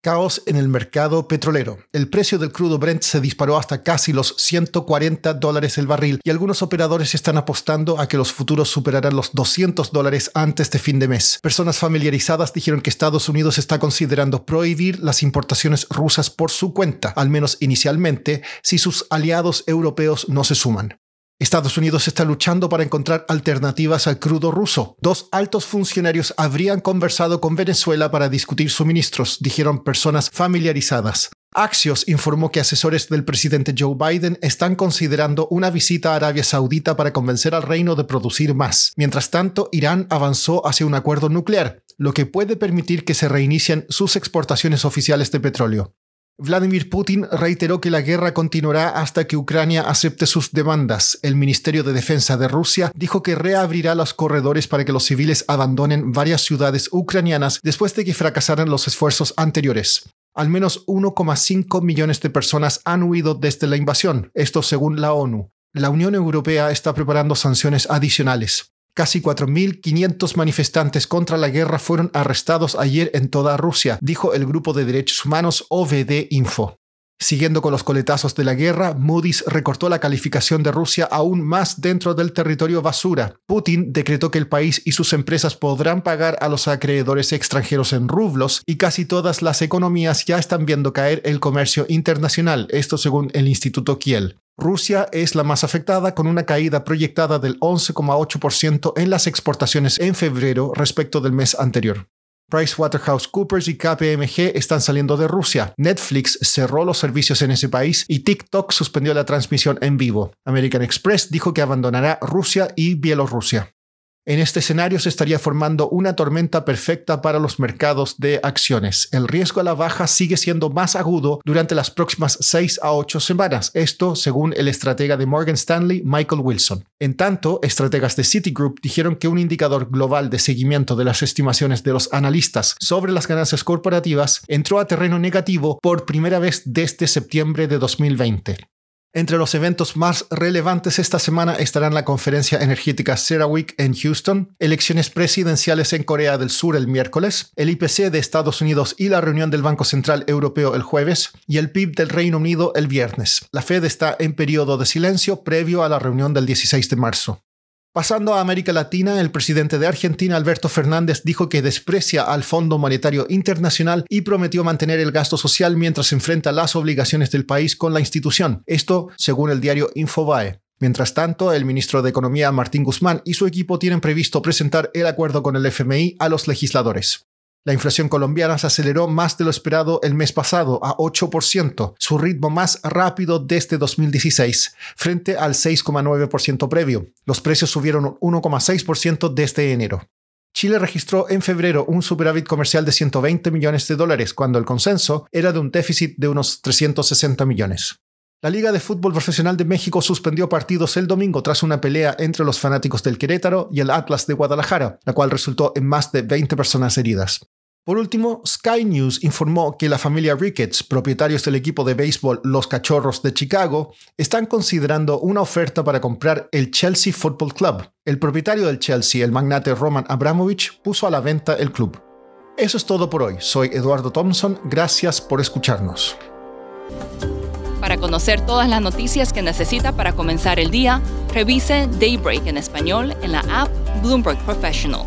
Caos en el mercado petrolero. El precio del crudo Brent se disparó hasta casi los 140 dólares el barril y algunos operadores están apostando a que los futuros superarán los 200 dólares antes de fin de mes. Personas familiarizadas dijeron que Estados Unidos está considerando prohibir las importaciones rusas por su cuenta, al menos inicialmente, si sus aliados europeos no se suman. Estados Unidos está luchando para encontrar alternativas al crudo ruso. Dos altos funcionarios habrían conversado con Venezuela para discutir suministros, dijeron personas familiarizadas. Axios informó que asesores del presidente Joe Biden están considerando una visita a Arabia Saudita para convencer al reino de producir más. Mientras tanto, Irán avanzó hacia un acuerdo nuclear, lo que puede permitir que se reinicien sus exportaciones oficiales de petróleo. Vladimir Putin reiteró que la guerra continuará hasta que Ucrania acepte sus demandas. El Ministerio de Defensa de Rusia dijo que reabrirá los corredores para que los civiles abandonen varias ciudades ucranianas después de que fracasaran los esfuerzos anteriores. Al menos 1,5 millones de personas han huido desde la invasión, esto según la ONU. La Unión Europea está preparando sanciones adicionales. Casi 4.500 manifestantes contra la guerra fueron arrestados ayer en toda Rusia, dijo el grupo de derechos humanos OVD Info. Siguiendo con los coletazos de la guerra, Moody's recortó la calificación de Rusia aún más dentro del territorio basura. Putin decretó que el país y sus empresas podrán pagar a los acreedores extranjeros en rublos y casi todas las economías ya están viendo caer el comercio internacional, esto según el Instituto Kiel. Rusia es la más afectada con una caída proyectada del 11,8% en las exportaciones en febrero respecto del mes anterior. PricewaterhouseCoopers y KPMG están saliendo de Rusia. Netflix cerró los servicios en ese país y TikTok suspendió la transmisión en vivo. American Express dijo que abandonará Rusia y Bielorrusia. En este escenario se estaría formando una tormenta perfecta para los mercados de acciones. El riesgo a la baja sigue siendo más agudo durante las próximas 6 a 8 semanas, esto según el estratega de Morgan Stanley, Michael Wilson. En tanto, estrategas de Citigroup dijeron que un indicador global de seguimiento de las estimaciones de los analistas sobre las ganancias corporativas entró a terreno negativo por primera vez desde septiembre de 2020. Entre los eventos más relevantes esta semana estarán la conferencia energética CERAWeek en Houston, elecciones presidenciales en Corea del Sur el miércoles, el IPC de Estados Unidos y la reunión del Banco Central Europeo el jueves y el PIB del Reino Unido el viernes. La Fed está en periodo de silencio previo a la reunión del 16 de marzo. Pasando a América Latina, el presidente de Argentina, Alberto Fernández, dijo que desprecia al Fondo Monetario Internacional y prometió mantener el gasto social mientras enfrenta las obligaciones del país con la institución. Esto según el diario Infobae. Mientras tanto, el ministro de Economía Martín Guzmán y su equipo tienen previsto presentar el acuerdo con el FMI a los legisladores. La inflación colombiana se aceleró más de lo esperado el mes pasado, a 8%, su ritmo más rápido desde 2016, frente al 6,9% previo. Los precios subieron 1,6% desde enero. Chile registró en febrero un superávit comercial de 120 millones de dólares, cuando el consenso era de un déficit de unos 360 millones. La Liga de Fútbol Profesional de México suspendió partidos el domingo tras una pelea entre los fanáticos del Querétaro y el Atlas de Guadalajara, la cual resultó en más de 20 personas heridas. Por último, Sky News informó que la familia Ricketts, propietarios del equipo de béisbol Los Cachorros de Chicago, están considerando una oferta para comprar el Chelsea Football Club. El propietario del Chelsea, el magnate Roman Abramovich, puso a la venta el club. Eso es todo por hoy. Soy Eduardo Thompson. Gracias por escucharnos. Para conocer todas las noticias que necesita para comenzar el día, revise Daybreak en español en la app Bloomberg Professional.